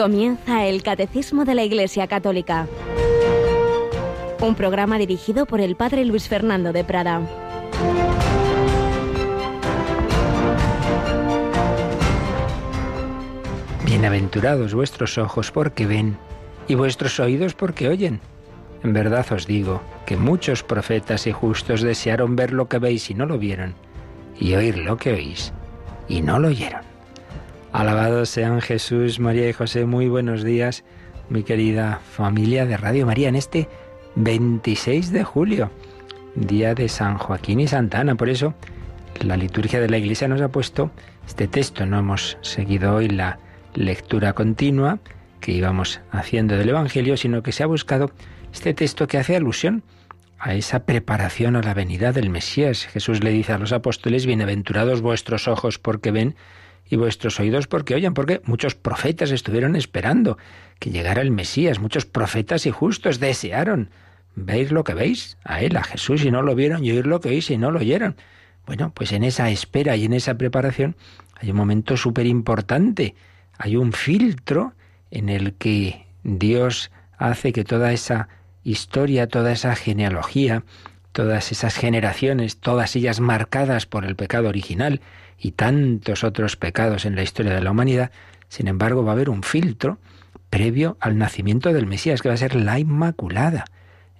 Comienza el Catecismo de la Iglesia Católica. Un programa dirigido por el Padre Luis Fernando de Prada. Bienaventurados vuestros ojos porque ven y vuestros oídos porque oyen. En verdad os digo que muchos profetas y justos desearon ver lo que veis y no lo vieron, y oír lo que oís y no lo oyeron. Alabados sean Jesús, María y José. Muy buenos días, mi querida familia de Radio María, en este 26 de julio, día de San Joaquín y Santa Ana. Por eso, la liturgia de la Iglesia nos ha puesto este texto. No hemos seguido hoy la lectura continua que íbamos haciendo del Evangelio, sino que se ha buscado este texto que hace alusión a esa preparación a la venida del Mesías. Jesús le dice a los apóstoles, bienaventurados vuestros ojos porque ven y vuestros oídos porque oyen, porque muchos profetas estuvieron esperando que llegara el Mesías, muchos profetas y justos desearon veis lo que veis, a él, a Jesús, y no lo vieron, y oír lo que oís y no lo oyeron. Bueno, pues en esa espera y en esa preparación hay un momento súper importante, hay un filtro en el que Dios hace que toda esa historia, toda esa genealogía, todas esas generaciones, todas ellas marcadas por el pecado original, y tantos otros pecados en la historia de la humanidad, sin embargo va a haber un filtro previo al nacimiento del Mesías, que va a ser la Inmaculada.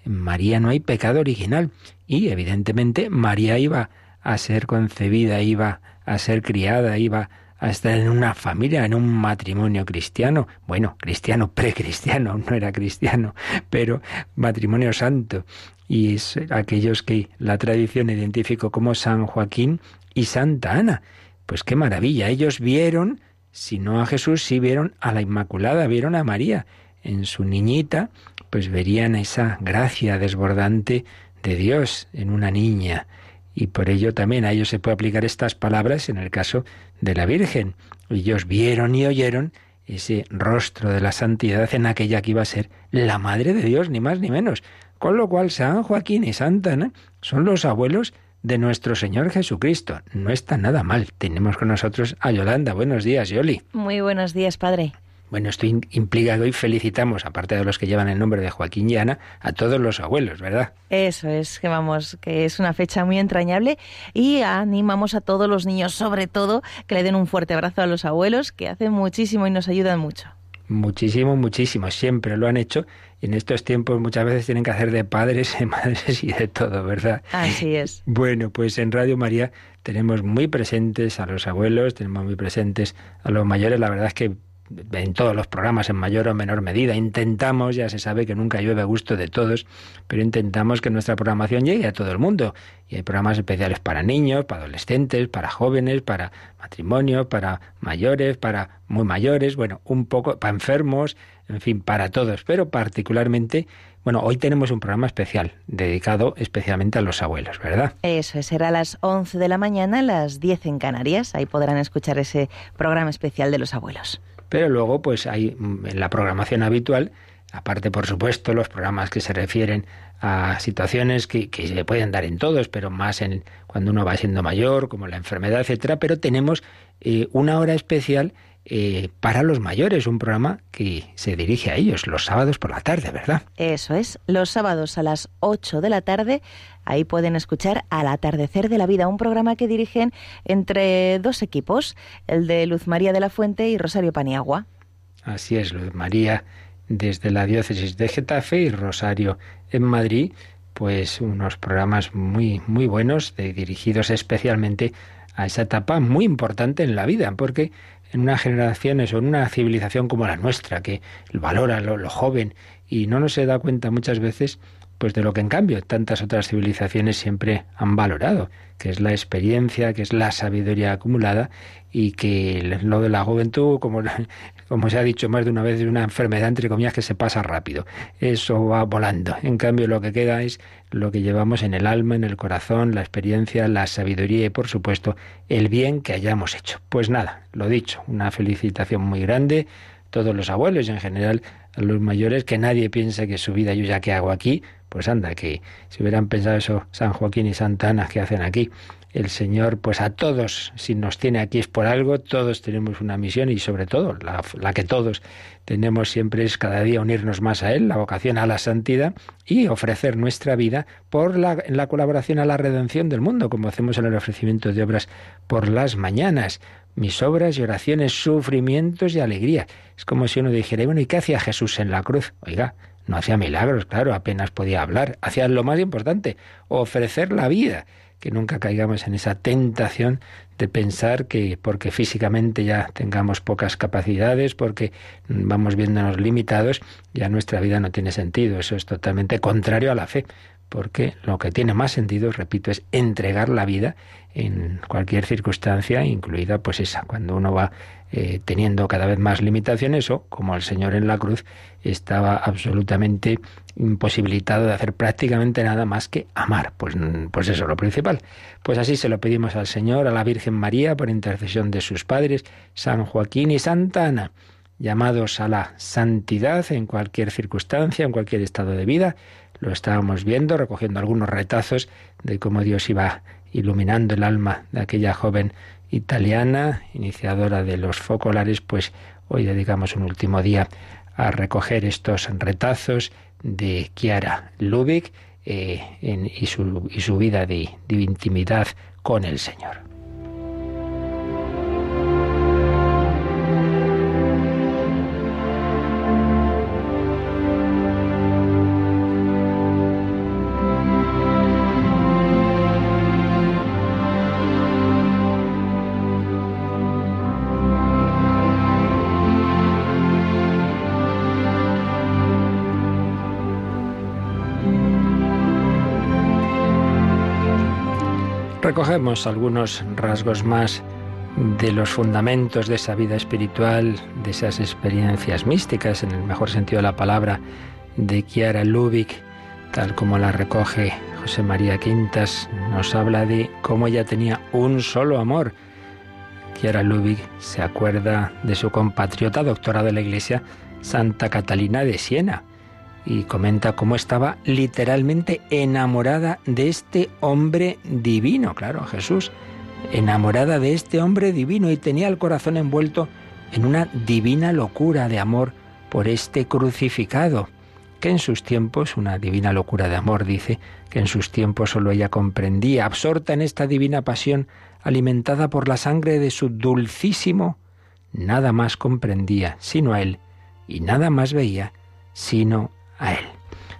En María no hay pecado original y evidentemente María iba a ser concebida, iba a ser criada, iba a estar en una familia, en un matrimonio cristiano, bueno, cristiano, precristiano, no era cristiano, pero matrimonio santo. Y es aquellos que la tradición identificó como San Joaquín y Santa Ana. Pues qué maravilla, ellos vieron, si no a Jesús, sí vieron a la Inmaculada, vieron a María. En su niñita, pues verían esa gracia desbordante de Dios en una niña. Y por ello también a ellos se puede aplicar estas palabras en el caso de la Virgen. Ellos vieron y oyeron ese rostro de la santidad en aquella que iba a ser la Madre de Dios, ni más ni menos. Con lo cual San Joaquín y Santa Ana son los abuelos de nuestro Señor Jesucristo. No está nada mal. Tenemos con nosotros a Yolanda. Buenos días, Yoli. Muy buenos días, padre. Bueno, esto implica que hoy felicitamos, aparte de los que llevan el nombre de Joaquín y Ana, a todos los abuelos, ¿verdad? Eso es, que vamos, que es una fecha muy entrañable y animamos a todos los niños, sobre todo, que le den un fuerte abrazo a los abuelos, que hacen muchísimo y nos ayudan mucho. Muchísimo, muchísimo. Siempre lo han hecho y en estos tiempos muchas veces tienen que hacer de padres, de madres y de todo, ¿verdad? Así es. Bueno, pues en Radio María tenemos muy presentes a los abuelos, tenemos muy presentes a los mayores. La verdad es que en todos los programas en mayor o menor medida. Intentamos, ya se sabe que nunca llueve a gusto de todos, pero intentamos que nuestra programación llegue a todo el mundo. Y hay programas especiales para niños, para adolescentes, para jóvenes, para matrimonio, para mayores, para muy mayores, bueno, un poco para enfermos, en fin, para todos, pero particularmente bueno, hoy tenemos un programa especial dedicado especialmente a los abuelos, ¿verdad? Eso será a las 11 de la mañana, las 10 en Canarias. Ahí podrán escuchar ese programa especial de los abuelos. Pero luego, pues hay mm, en la programación habitual, aparte, por supuesto, los programas que se refieren a situaciones que, que, se pueden dar en todos, pero más en cuando uno va siendo mayor, como la enfermedad, etcétera. Pero tenemos eh, una hora especial eh, para los mayores, un programa que se dirige a ellos los sábados por la tarde, ¿verdad? Eso es, los sábados a las 8 de la tarde, ahí pueden escuchar Al atardecer de la vida, un programa que dirigen entre dos equipos, el de Luz María de la Fuente y Rosario Paniagua. Así es, Luz María desde la diócesis de Getafe y Rosario en Madrid, pues unos programas muy muy buenos dirigidos especialmente a esa etapa muy importante en la vida, porque en unas generaciones o en una civilización como la nuestra, que valora lo, lo joven y no nos se da cuenta muchas veces pues de lo que en cambio tantas otras civilizaciones siempre han valorado, que es la experiencia, que es la sabiduría acumulada y que lo de la juventud, como, como se ha dicho más de una vez, es una enfermedad entre comillas que se pasa rápido. Eso va volando. En cambio lo que queda es lo que llevamos en el alma, en el corazón, la experiencia, la sabiduría y por supuesto el bien que hayamos hecho. Pues nada, lo dicho, una felicitación muy grande todos los abuelos y en general a los mayores, que nadie piense que su vida yo ya que hago aquí, pues anda, que si hubieran pensado eso San Joaquín y Santa Ana que hacen aquí, el Señor, pues a todos, si nos tiene aquí es por algo, todos tenemos una misión y sobre todo la, que todos tenemos siempre es cada día unirnos más a Él, la vocación a la santidad y ofrecer nuestra vida por la, en la colaboración a la redención del mundo, como hacemos en el ofrecimiento de obras por las mañanas. Mis obras y oraciones, sufrimientos y alegría. Es como si uno dijera, bueno, ¿y qué hacía Jesús en la cruz? Oiga, no hacía milagros, claro, apenas podía hablar. Hacía lo más importante, ofrecer la vida que nunca caigamos en esa tentación de pensar que porque físicamente ya tengamos pocas capacidades, porque vamos viéndonos limitados, ya nuestra vida no tiene sentido. Eso es totalmente contrario a la fe, porque lo que tiene más sentido, repito, es entregar la vida en cualquier circunstancia, incluida pues esa, cuando uno va eh, teniendo cada vez más limitaciones o, como el Señor en la cruz, estaba absolutamente imposibilitado de hacer prácticamente nada más que amar. Pues, pues eso, lo principal. Pues así se lo pedimos al Señor, a la Virgen María, por intercesión de sus padres, San Joaquín y Santa Ana, llamados a la santidad en cualquier circunstancia, en cualquier estado de vida. Lo estábamos viendo, recogiendo algunos retazos de cómo Dios iba iluminando el alma de aquella joven italiana, iniciadora de los focolares, pues hoy dedicamos un último día a recoger estos retazos de Chiara Lubick eh, y, su, y su vida de intimidad con el Señor. Recogemos algunos rasgos más de los fundamentos de esa vida espiritual, de esas experiencias místicas, en el mejor sentido de la palabra, de Chiara Lubick, tal como la recoge José María Quintas, nos habla de cómo ella tenía un solo amor. Chiara Lubick se acuerda de su compatriota, doctora de la Iglesia, Santa Catalina de Siena, y comenta cómo estaba literalmente enamorada de este hombre divino, claro, Jesús, enamorada de este hombre divino y tenía el corazón envuelto en una divina locura de amor por este crucificado, que en sus tiempos, una divina locura de amor, dice, que en sus tiempos solo ella comprendía, absorta en esta divina pasión, alimentada por la sangre de su dulcísimo, nada más comprendía sino a él, y nada más veía sino a él.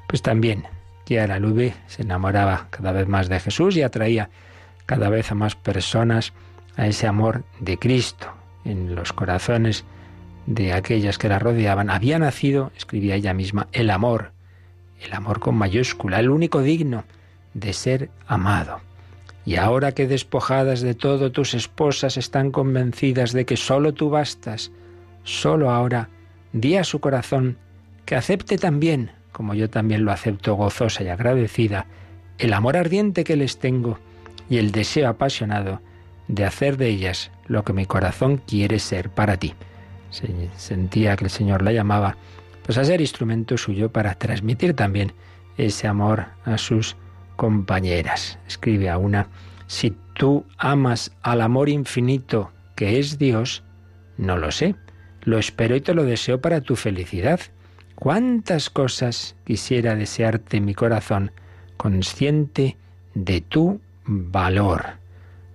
Pues también Chiara Lube se enamoraba cada vez más de Jesús y atraía cada vez a más personas a ese amor de Cristo en los corazones de aquellas que la rodeaban. Había nacido, escribía ella misma, el amor, el amor con mayúscula, el único digno de ser amado. Y ahora que despojadas de todo tus esposas están convencidas de que sólo tú bastas, sólo ahora di a su corazón que acepte también, como yo también lo acepto gozosa y agradecida, el amor ardiente que les tengo y el deseo apasionado de hacer de ellas lo que mi corazón quiere ser para ti. sentía que el Señor la llamaba pues a ser instrumento suyo para transmitir también ese amor a sus compañeras. Escribe a una, si tú amas al amor infinito que es Dios, no lo sé, lo espero y te lo deseo para tu felicidad cuántas cosas quisiera desearte mi corazón, consciente de tu valor.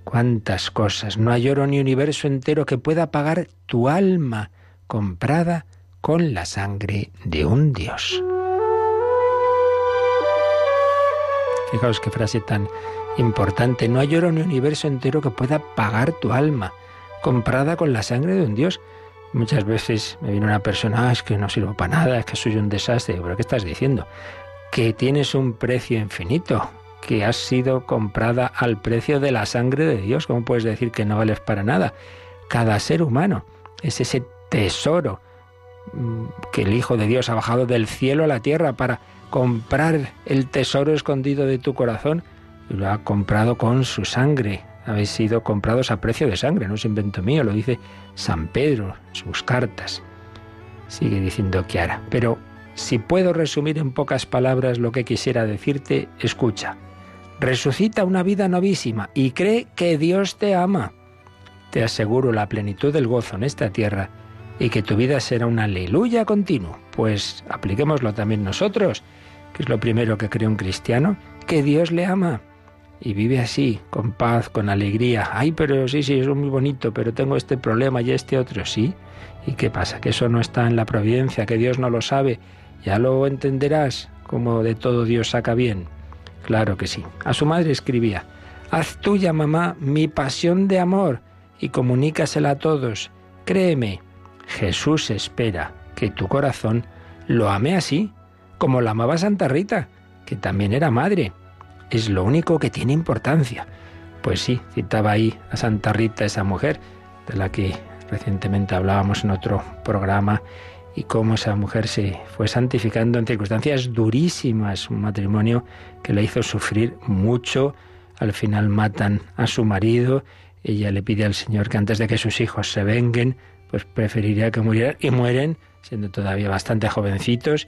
Cuántas cosas. No hay oro ni universo entero que pueda pagar tu alma comprada con la sangre de un Dios. Fijaos qué frase tan importante. No hay oro ni universo entero que pueda pagar tu alma comprada con la sangre de un Dios. Muchas veces me viene una persona, ah, es que no sirvo para nada, es que soy un desastre. ¿Pero qué estás diciendo? Que tienes un precio infinito, que has sido comprada al precio de la sangre de Dios. ¿Cómo puedes decir que no vales para nada? Cada ser humano es ese tesoro mm, que el Hijo de Dios ha bajado del cielo a la tierra para comprar el tesoro escondido de tu corazón y lo ha comprado con su sangre habéis sido comprados a precio de sangre, no es invento mío, lo dice San Pedro sus cartas. Sigue diciendo Kiara. Pero si puedo resumir en pocas palabras lo que quisiera decirte, escucha. resucita una vida novísima y cree que Dios te ama. Te aseguro la plenitud del gozo en esta tierra y que tu vida será un aleluya continuo. Pues apliquémoslo también nosotros, que es lo primero que cree un cristiano, que Dios le ama y vive así, con paz, con alegría. Ay, pero sí, sí, es muy bonito, pero tengo este problema y este otro, sí. ¿Y qué pasa? Que eso no está en la providencia, que Dios no lo sabe. Ya lo entenderás, como de todo Dios saca bien. Claro que sí. A su madre escribía, Haz tuya, mamá, mi pasión de amor y comunícasela a todos. Créeme, Jesús espera que tu corazón lo ame así, como la amaba Santa Rita, que también era madre. Es lo único que tiene importancia. Pues sí, citaba ahí a Santa Rita, esa mujer de la que recientemente hablábamos en otro programa, y cómo esa mujer se fue santificando en circunstancias durísimas, un matrimonio que la hizo sufrir mucho, al final matan a su marido, ella le pide al Señor que antes de que sus hijos se venguen, pues preferiría que murieran y mueren, siendo todavía bastante jovencitos,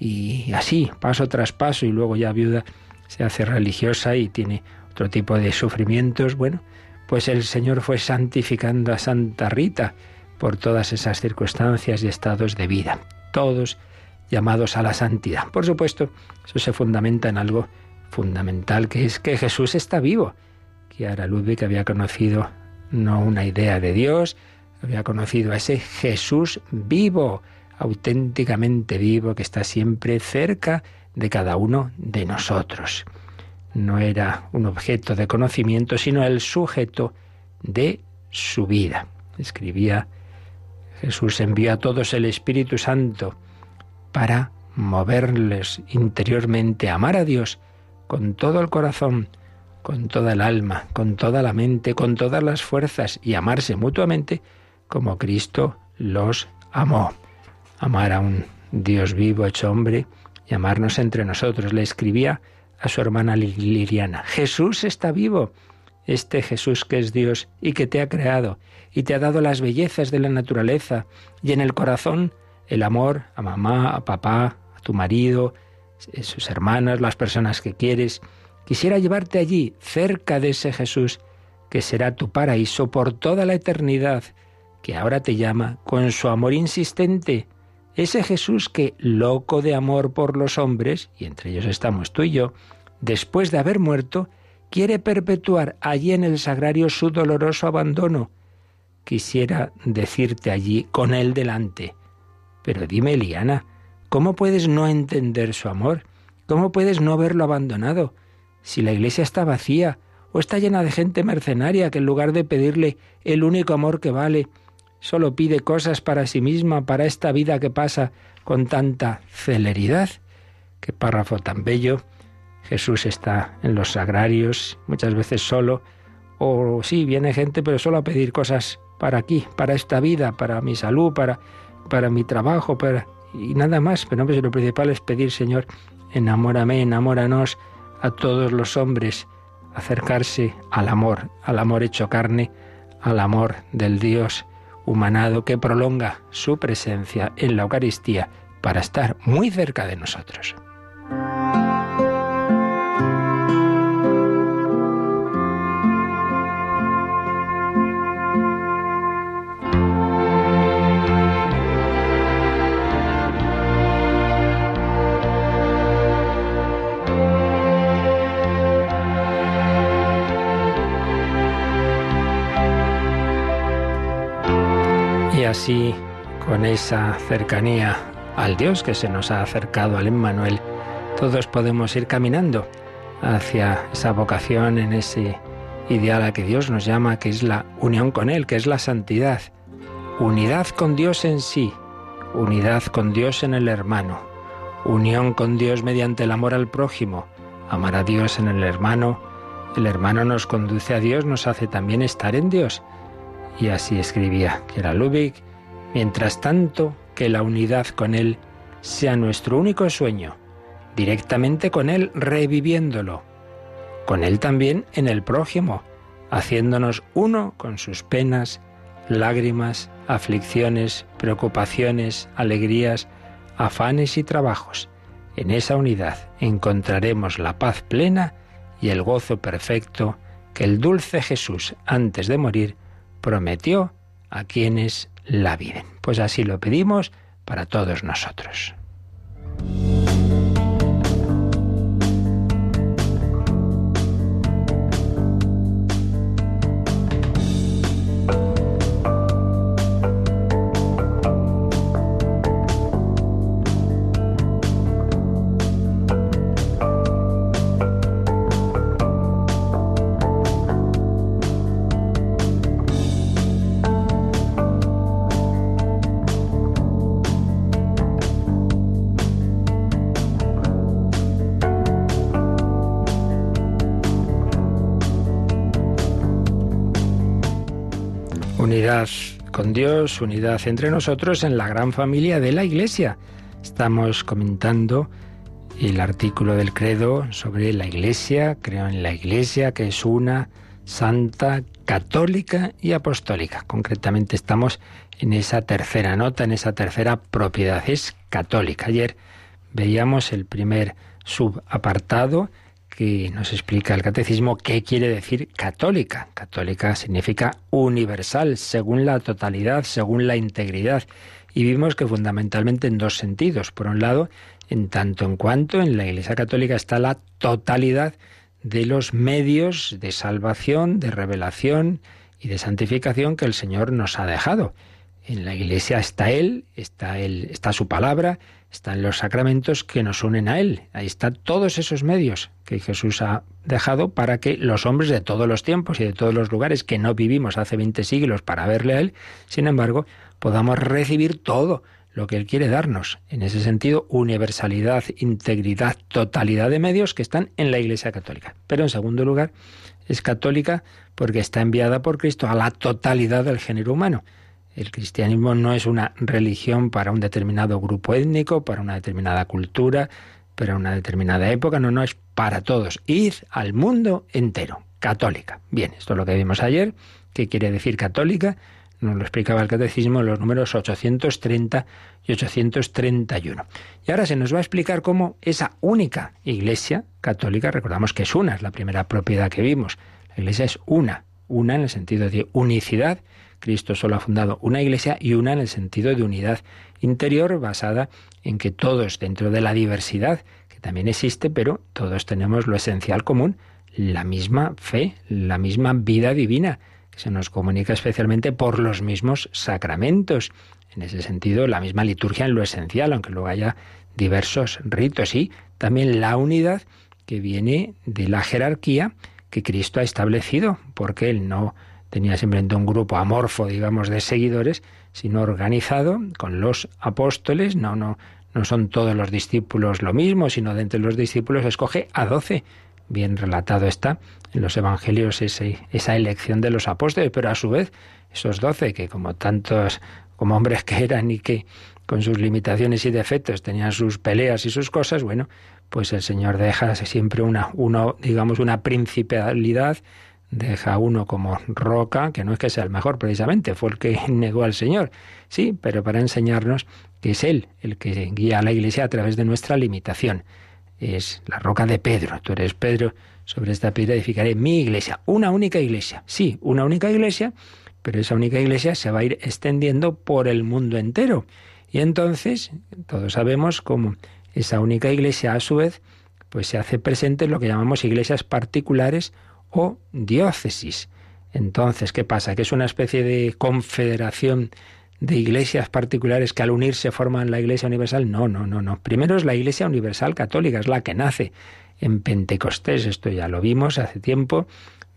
y así, paso tras paso, y luego ya viuda se hace religiosa y tiene otro tipo de sufrimientos, bueno, pues el Señor fue santificando a Santa Rita por todas esas circunstancias y estados de vida, todos llamados a la santidad. Por supuesto, eso se fundamenta en algo fundamental, que es que Jesús está vivo. Kiara Ludwig había conocido no una idea de Dios, había conocido a ese Jesús vivo, auténticamente vivo, que está siempre cerca de cada uno de nosotros no era un objeto de conocimiento, sino el sujeto de su vida. Escribía Jesús envió a todos el Espíritu Santo para moverles interiormente a amar a Dios con todo el corazón, con toda el alma, con toda la mente, con todas las fuerzas y amarse mutuamente como Cristo los amó. Amar a un Dios vivo hecho hombre y amarnos entre nosotros. Le escribía a su hermana Liliana. Jesús está vivo, este Jesús que es Dios y que te ha creado y te ha dado las bellezas de la naturaleza y en el corazón el amor a mamá, a papá, a tu marido, a sus hermanas, las personas que quieres. Quisiera llevarte allí, cerca de ese Jesús que será tu paraíso por toda la eternidad, que ahora te llama con su amor insistente, ese Jesús que, loco de amor por los hombres, y entre ellos estamos tú y yo, después de haber muerto, quiere perpetuar allí en el sagrario su doloroso abandono. Quisiera decirte allí, con él delante. Pero dime, Liana, ¿cómo puedes no entender su amor? ¿Cómo puedes no verlo abandonado? Si la iglesia está vacía o está llena de gente mercenaria que en lugar de pedirle el único amor que vale, solo pide cosas para sí misma, para esta vida que pasa con tanta celeridad. Qué párrafo tan bello. Jesús está en los sagrarios, muchas veces solo, o sí, viene gente, pero solo a pedir cosas para aquí, para esta vida, para mi salud, para, para mi trabajo, para, y nada más. Pero lo principal es pedir, Señor, enamórame, enamóranos a todos los hombres, acercarse al amor, al amor hecho carne, al amor del Dios humanado que prolonga su presencia en la Eucaristía para estar muy cerca de nosotros. Así, con esa cercanía al Dios que se nos ha acercado al Emmanuel, todos podemos ir caminando hacia esa vocación, en ese ideal a que Dios nos llama, que es la unión con Él, que es la santidad. Unidad con Dios en sí, unidad con Dios en el hermano, unión con Dios mediante el amor al prójimo, amar a Dios en el hermano, el hermano nos conduce a Dios, nos hace también estar en Dios. Y así escribía que era Lubick, mientras tanto que la unidad con Él sea nuestro único sueño, directamente con Él reviviéndolo, con Él también en el prójimo, haciéndonos uno con sus penas, lágrimas, aflicciones, preocupaciones, alegrías, afanes y trabajos. En esa unidad encontraremos la paz plena y el gozo perfecto que el dulce Jesús, antes de morir, prometió a quienes la viven. Pues así lo pedimos para todos nosotros. Unidad entre nosotros en la gran familia de la Iglesia. Estamos comentando el artículo del credo sobre la Iglesia, creo en la Iglesia, que es una santa, católica y apostólica. Concretamente estamos en esa tercera nota, en esa tercera propiedad, es católica. Ayer veíamos el primer subapartado, que nos explica el catecismo qué quiere decir católica. Católica significa universal, según la totalidad, según la integridad. Y vimos que fundamentalmente en dos sentidos. Por un lado, en tanto en cuanto en la Iglesia Católica está la totalidad de los medios de salvación, de revelación y de santificación que el Señor nos ha dejado. En la Iglesia está Él, está Él, está su palabra, están los sacramentos que nos unen a Él. Ahí están todos esos medios que Jesús ha dejado para que los hombres de todos los tiempos y de todos los lugares que no vivimos hace 20 siglos para verle a Él, sin embargo, podamos recibir todo lo que Él quiere darnos. En ese sentido, universalidad, integridad, totalidad de medios que están en la Iglesia Católica. Pero en segundo lugar, es católica porque está enviada por Cristo a la totalidad del género humano. El cristianismo no es una religión para un determinado grupo étnico, para una determinada cultura, para una determinada época, no, no, es para todos. Ir al mundo entero, católica. Bien, esto es lo que vimos ayer. ¿Qué quiere decir católica? Nos lo explicaba el catecismo en los números 830 y 831. Y ahora se nos va a explicar cómo esa única iglesia católica, recordamos que es una, es la primera propiedad que vimos. La iglesia es una, una en el sentido de unicidad Cristo solo ha fundado una iglesia y una en el sentido de unidad interior basada en que todos, dentro de la diversidad que también existe, pero todos tenemos lo esencial común, la misma fe, la misma vida divina, que se nos comunica especialmente por los mismos sacramentos. En ese sentido, la misma liturgia en lo esencial, aunque luego haya diversos ritos y también la unidad que viene de la jerarquía que Cristo ha establecido, porque Él no tenía simplemente un grupo amorfo, digamos, de seguidores, sino organizado con los apóstoles. No, no, no son todos los discípulos lo mismo, sino de entre los discípulos escoge a doce. Bien relatado está en los evangelios ese, esa elección de los apóstoles, pero a su vez esos doce, que como tantos, como hombres que eran y que con sus limitaciones y defectos tenían sus peleas y sus cosas, bueno, pues el Señor deja siempre una, uno, digamos, una principalidad deja uno como roca, que no es que sea el mejor precisamente, fue el que negó al Señor, sí, pero para enseñarnos que es Él el que guía a la Iglesia a través de nuestra limitación. Es la roca de Pedro. Tú eres Pedro, sobre esta piedra edificaré mi iglesia, una única iglesia. Sí, una única iglesia, pero esa única iglesia se va a ir extendiendo por el mundo entero. Y entonces, todos sabemos cómo esa única iglesia, a su vez, pues se hace presente en lo que llamamos iglesias particulares o diócesis. Entonces, ¿qué pasa? ¿Que es una especie de confederación de iglesias particulares que al unirse forman la Iglesia Universal? No, no, no, no. Primero es la Iglesia Universal Católica, es la que nace en Pentecostés. Esto ya lo vimos hace tiempo.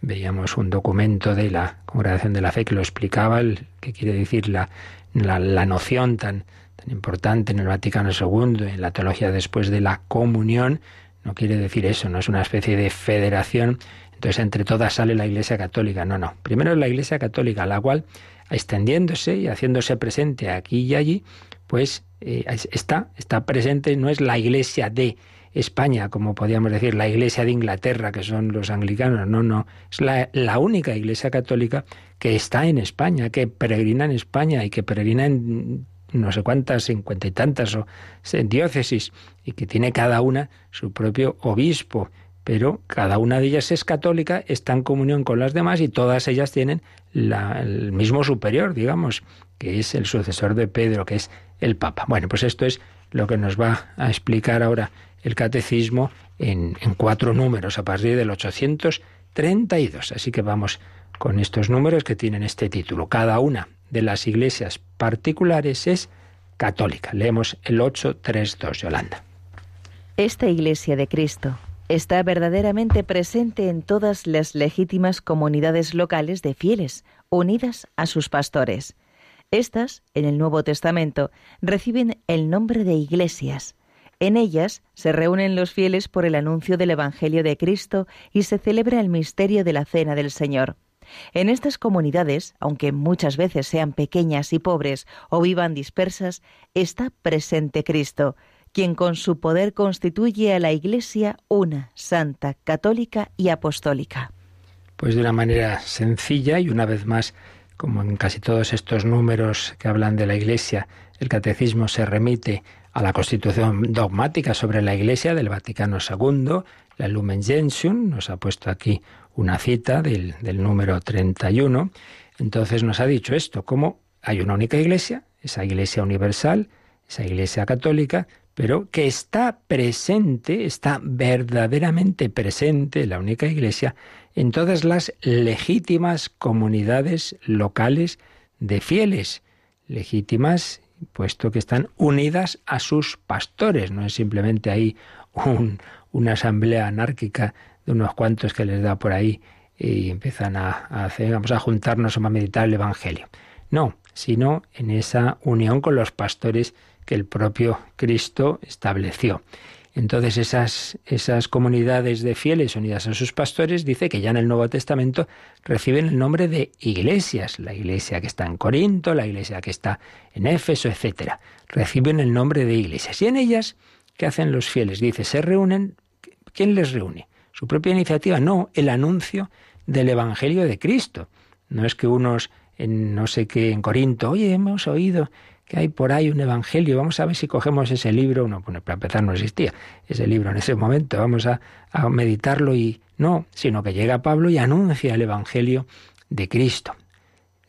Veíamos un documento de la Congregación de la Fe que lo explicaba, el, que quiere decir la, la, noción tan, tan importante en el Vaticano II, en la teología después de la comunión. No quiere decir eso, no es una especie de federación entonces, entre todas sale la Iglesia Católica. No, no. Primero es la Iglesia Católica, la cual, extendiéndose y haciéndose presente aquí y allí, pues eh, está, está presente, no es la Iglesia de España, como podríamos decir, la Iglesia de Inglaterra, que son los anglicanos. No, no. Es la, la única Iglesia Católica que está en España, que peregrina en España y que peregrina en no sé cuántas, cincuenta y tantas o, diócesis, y que tiene cada una su propio obispo pero cada una de ellas es católica, está en comunión con las demás y todas ellas tienen el mismo superior, digamos, que es el sucesor de Pedro, que es el Papa. Bueno, pues esto es lo que nos va a explicar ahora el catecismo en, en cuatro números a partir del 832. Así que vamos con estos números que tienen este título. Cada una de las iglesias particulares es católica. Leemos el 832, Yolanda. Esta iglesia de Cristo está verdaderamente presente en todas las legítimas comunidades locales de fieles, unidas a sus pastores. Estas, en el Nuevo Testamento, reciben el nombre de iglesias. En ellas se reúnen los fieles por el anuncio del Evangelio de Cristo y se celebra el misterio de la Cena del Señor. En estas comunidades, aunque muchas veces sean pequeñas y pobres o vivan dispersas, está presente Cristo, quien con su poder constituye a la Iglesia una, santa, católica y apostólica. Pues de una manera sencilla y una vez más, como en casi todos estos números que hablan de la Iglesia, el catecismo se remite a la constitución dogmática sobre la Iglesia del Vaticano II, la Lumen Gentium, nos ha puesto aquí una cita del, del número 31, entonces nos ha dicho esto, como hay una única Iglesia, esa Iglesia universal, esa Iglesia católica, pero que está presente, está verdaderamente presente, la única iglesia, en todas las legítimas comunidades locales de fieles, legítimas puesto que están unidas a sus pastores, no es simplemente ahí una asamblea anárquica de unos cuantos que les da por ahí y empiezan a, hacer, vamos a juntarnos a meditar el Evangelio. No, sino en esa unión con los pastores que el propio Cristo estableció. Entonces esas, esas comunidades de fieles unidas a sus pastores dice que ya en el Nuevo Testamento reciben el nombre de iglesias, la iglesia que está en Corinto, la iglesia que está en Éfeso, etc. Reciben el nombre de iglesias. Y en ellas, ¿qué hacen los fieles? Dice, se reúnen, ¿quién les reúne? Su propia iniciativa, no, el anuncio del Evangelio de Cristo. No es que unos en no sé qué, en Corinto, oye, hemos oído que hay por ahí un evangelio, vamos a ver si cogemos ese libro, no, para empezar no existía ese libro en ese momento, vamos a, a meditarlo y no, sino que llega Pablo y anuncia el evangelio de Cristo.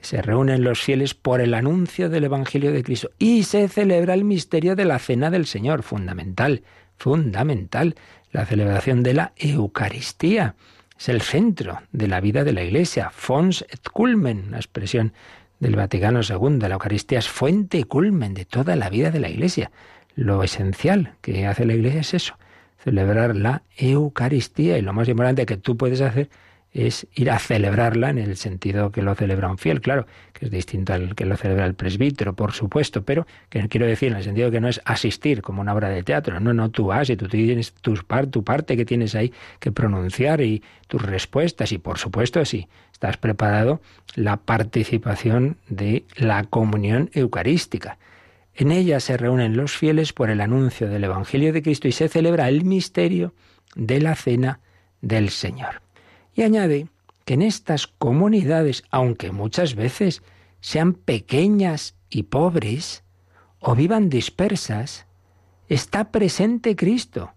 Se reúnen los fieles por el anuncio del evangelio de Cristo y se celebra el misterio de la cena del Señor, fundamental, fundamental, la celebración de la Eucaristía. Es el centro de la vida de la Iglesia, fons et culmen, una expresión del Vaticano II. La Eucaristía es fuente y culmen de toda la vida de la Iglesia. Lo esencial que hace la Iglesia es eso, celebrar la Eucaristía. Y lo más importante que tú puedes hacer es ir a celebrarla en el sentido que lo celebra un fiel, claro, que es distinto al que lo celebra el presbítero, por supuesto, pero que quiero decir en el sentido que no es asistir como una obra de teatro, no, no, tú vas y tú tienes tus tu parte que tienes ahí que pronunciar y tus respuestas y por supuesto sí, estás preparado la participación de la comunión eucarística. En ella se reúnen los fieles por el anuncio del Evangelio de Cristo y se celebra el misterio de la cena del Señor. Y añade que en estas comunidades, aunque muchas veces sean pequeñas y pobres, o vivan dispersas, está presente Cristo,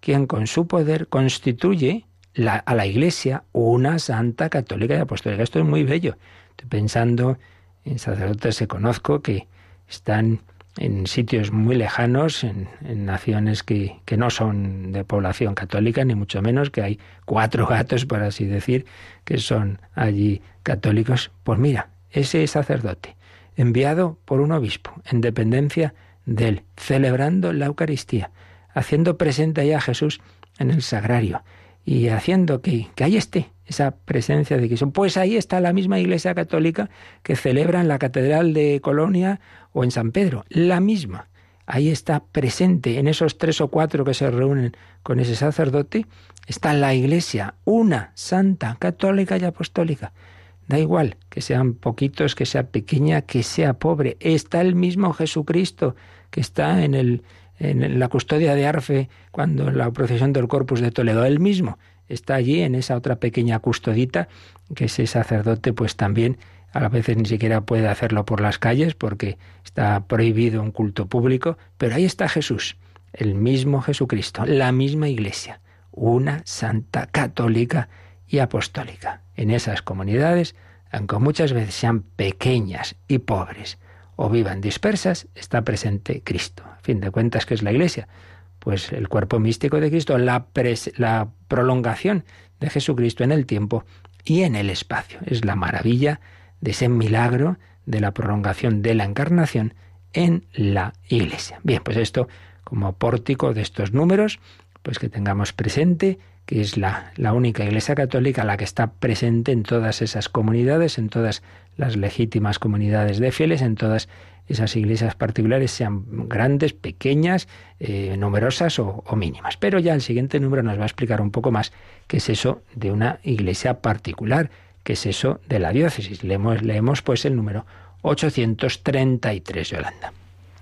quien con su poder constituye a la Iglesia una santa católica y apostólica. Esto es muy bello. Estoy pensando en sacerdotes que conozco que están en sitios muy lejanos, en, naciones que, que, no son de población católica, ni mucho menos, que hay cuatro gatos, por así decir, que son allí católicos. Pues mira, ese sacerdote, enviado por un obispo, en dependencia de él, celebrando la Eucaristía, haciendo presente ahí a Jesús en el sagrario y haciendo que, que ahí esté esa presencia de Cristo. Pues ahí está la misma Iglesia Católica que celebra en la Catedral de Colonia o en San Pedro, la misma. Ahí está presente en esos tres o cuatro que se reúnen con ese sacerdote, está la Iglesia, una, santa, católica y apostólica. Da igual que sean poquitos, que sea pequeña, que sea pobre. Está el mismo Jesucristo que está en, el, en la custodia de Arfe cuando en la procesión del Corpus de Toledo. El mismo está allí en esa otra pequeña custodita que ese sacerdote pues también a veces ni siquiera puede hacerlo por las calles porque está prohibido un culto público, pero ahí está Jesús, el mismo Jesucristo, la misma iglesia, una santa católica y apostólica. En esas comunidades, aunque muchas veces sean pequeñas y pobres o vivan dispersas, está presente Cristo. A fin de cuentas, ¿qué es la Iglesia? Pues el cuerpo místico de Cristo, la, la prolongación de Jesucristo en el tiempo y en el espacio. Es la maravilla de ese milagro de la prolongación de la encarnación en la Iglesia. Bien, pues esto como pórtico de estos números, pues que tengamos presente que es la, la, única Iglesia Católica la que está presente en todas esas comunidades, en todas las legítimas comunidades de fieles, en todas esas iglesias particulares, sean grandes, pequeñas, eh, numerosas o, mínimas. Pero ya el siguiente número nos va a explicar un poco más qué es eso de una iglesia particular, qué es eso de la diócesis. Leemos, leemos pues el número 833, Yolanda.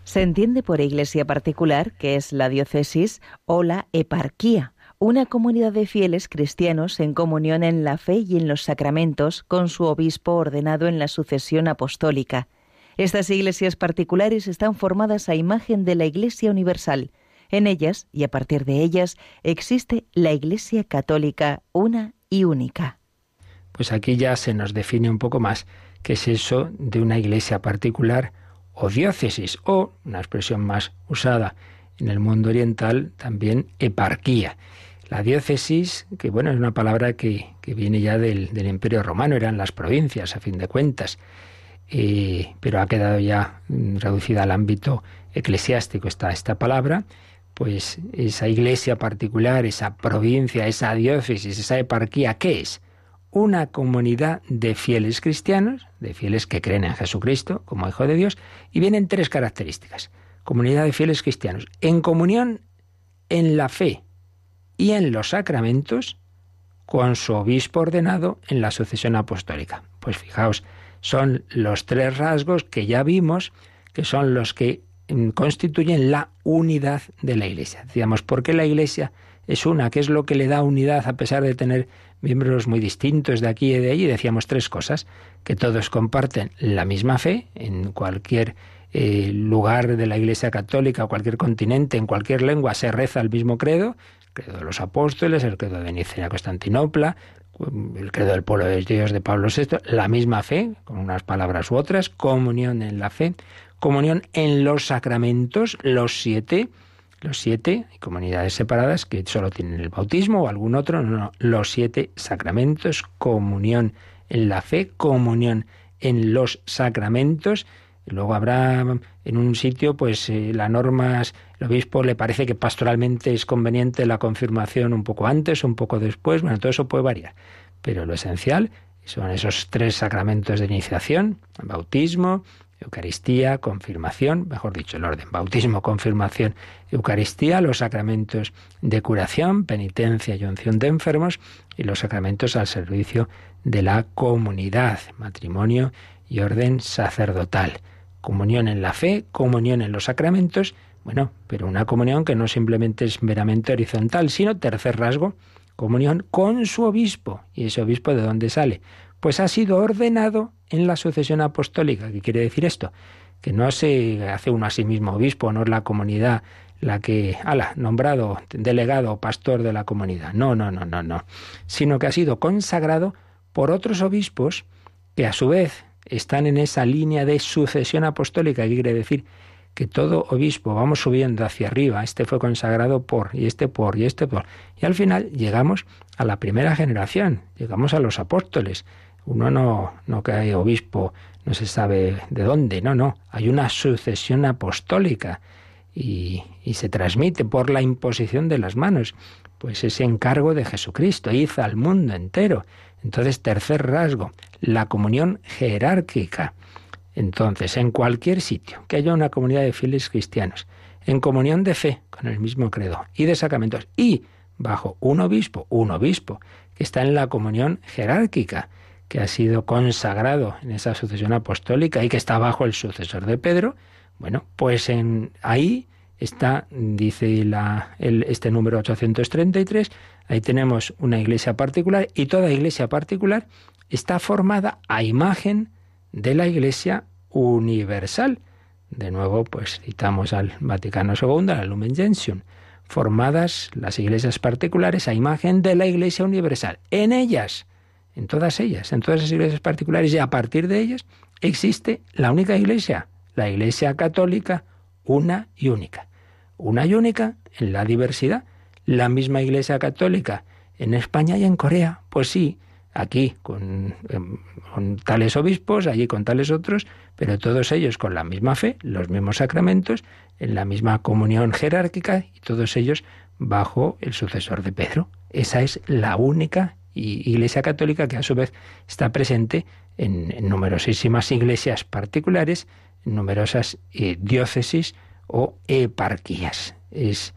Se entiende por iglesia particular que es la diócesis o la eparquía una comunidad de fieles cristianos en comunión en la fe y en los sacramentos con su obispo ordenado en la sucesión apostólica. Estas iglesias particulares están formadas a imagen de la Iglesia Universal. En ellas, y a partir de ellas, existe la Iglesia Católica una y única. Pues aquí ya se nos define un poco más qué es eso de una iglesia particular o diócesis, o, una expresión más usada en el mundo oriental, también eparquía. La diócesis, que bueno, es una palabra que, viene ya del, Imperio Romano, eran las provincias, a fin de cuentas, eh, pero ha quedado ya mm, reducida al ámbito eclesiástico esta, esta palabra, pues esa iglesia particular, esa provincia, esa diócesis, esa eparquía, ¿qué es? Una comunidad de fieles cristianos, de fieles que creen en Jesucristo como Hijo de Dios, y vienen tres características. Comunidad de fieles cristianos, en comunión en la fe, y en los sacramentos con su obispo ordenado en la sucesión apostólica. Pues fijaos, son los tres rasgos que ya vimos, que son los que mm, constituyen la unidad de la Iglesia. Decíamos, ¿por qué la Iglesia es una? ¿Qué es lo que le da unidad a pesar de tener miembros muy distintos de aquí y de allí? Decíamos tres cosas, que todos comparten la misma fe en cualquier eh, lugar de la Iglesia Católica, o cualquier continente, en cualquier lengua se reza el mismo credo, credo de los apóstoles, el credo de Nicea Constantinopla, el credo del pueblo de Dios de Pablo VI, la misma fe, con unas palabras u otras, comunión en la fe, comunión en los sacramentos, los siete, los siete, hay comunidades separadas que solo tienen el bautismo o algún otro, no, no, los siete sacramentos, comunión en la fe, comunión en los sacramentos, Luego habrá en un sitio, pues eh, las normas, el obispo le parece que pastoralmente es conveniente la confirmación un poco antes un poco después, bueno, todo eso puede variar. Pero lo esencial son esos tres sacramentos de iniciación, bautismo, Eucaristía, confirmación, mejor dicho, el orden, bautismo, confirmación, Eucaristía, los sacramentos de curación, penitencia y unción de enfermos y los sacramentos al servicio de la comunidad, matrimonio y orden sacerdotal comunión en la fe, comunión en los sacramentos, bueno, pero una comunión que no simplemente es meramente horizontal, sino tercer rasgo, comunión con su obispo. ¿Y ese obispo de dónde sale? Pues ha sido ordenado en la sucesión apostólica. ¿Qué quiere decir esto? Que no se hace uno a sí mismo obispo, no es la comunidad la que, ala, nombrado delegado pastor de la comunidad. No, no, no, no, no. Sino que ha sido consagrado por otros obispos que a su vez están en esa línea de sucesión apostólica, que quiere decir que todo obispo vamos subiendo hacia arriba, este fue consagrado por, y este por, y este por. Y al final llegamos a la primera generación, llegamos a los apóstoles. Uno no, no cae obispo, no se sabe de dónde, no, no, hay una sucesión apostólica y, y se transmite por la imposición de las manos, pues ese encargo de Jesucristo, hizo al mundo entero. Entonces, tercer rasgo, la comunión jerárquica. Entonces, en cualquier sitio que haya una comunidad de fieles cristianos, en comunión de fe, con el mismo credo, y de sacramentos, y bajo un obispo, un obispo, que está en la comunión jerárquica, que ha sido consagrado en esa sucesión apostólica y que está bajo el sucesor de Pedro, bueno, pues en ahí está, dice el, este número 833, ahí tenemos una iglesia particular y toda iglesia particular está formada a imagen de la iglesia universal. De nuevo, pues citamos al Vaticano II, la Lumen Gentium, formadas las iglesias particulares a imagen de la Iglesia universal. En ellas, en todas ellas, en todas las iglesias particulares y a partir de ellas existe la única iglesia, la Iglesia católica, una y única. Una y única en la diversidad. La misma Iglesia católica en España y en Corea. Pues sí, aquí con, em, con, tales obispos, allí con tales otros, pero todos ellos con la misma fe, los mismos sacramentos, en la misma comunión jerárquica y todos ellos bajo el sucesor de Pedro. Esa es la única Iglesia Católica que a su vez está presente en, numerosísimas iglesias particulares, en numerosas eh, diócesis o eparquías. Es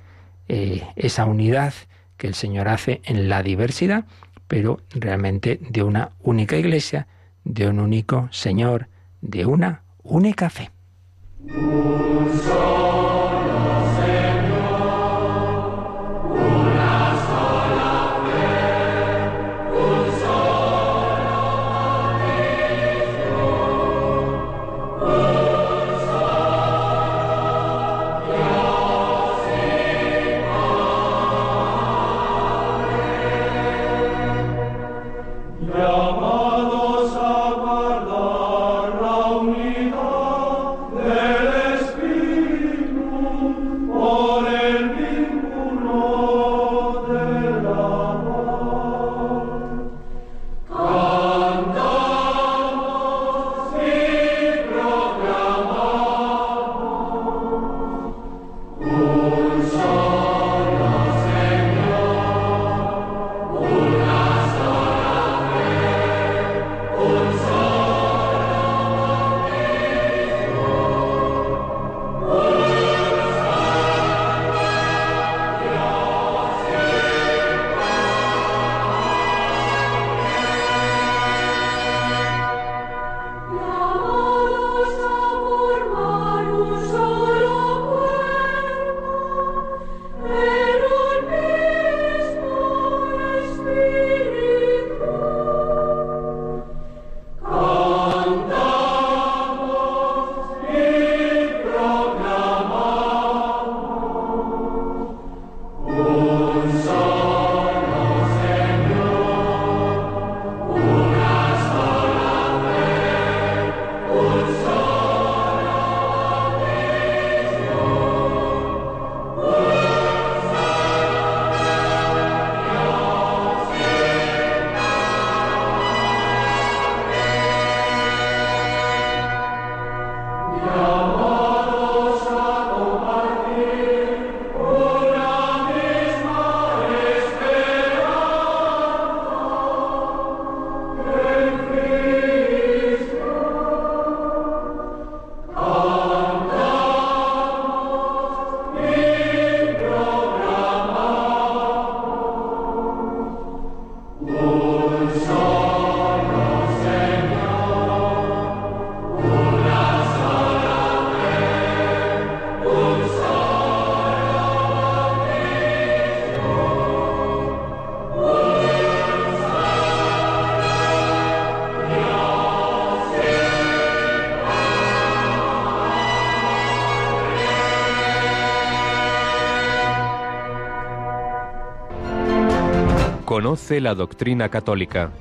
eh, esa unidad que el Señor hace en la diversidad, pero realmente de una única iglesia, de un único Señor, de una única fe. Conoce la doctrina católica.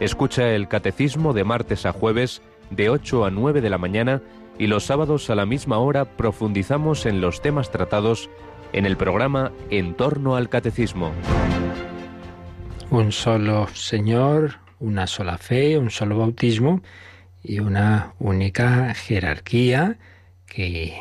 Escucha el catecismo de martes a jueves de 8 a 9 de la mañana y los sábados a la misma hora profundizamos en los temas tratados en el programa En torno al catecismo. Un solo Señor, una sola fe, un solo bautismo y una única jerarquía que